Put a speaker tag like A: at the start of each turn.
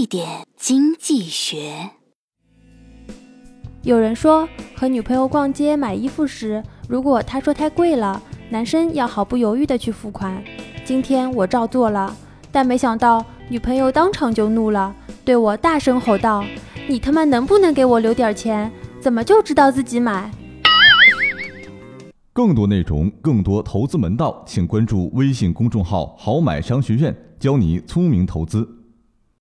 A: 一点经济学。
B: 有人说，和女朋友逛街买衣服时，如果她说太贵了，男生要毫不犹豫的去付款。今天我照做了，但没想到女朋友当场就怒了，对我大声吼道：“你他妈能不能给我留点钱？怎么就知道自己买？”
C: 更多内容，更多投资门道，请关注微信公众号“好买商学院”，教你聪明投资。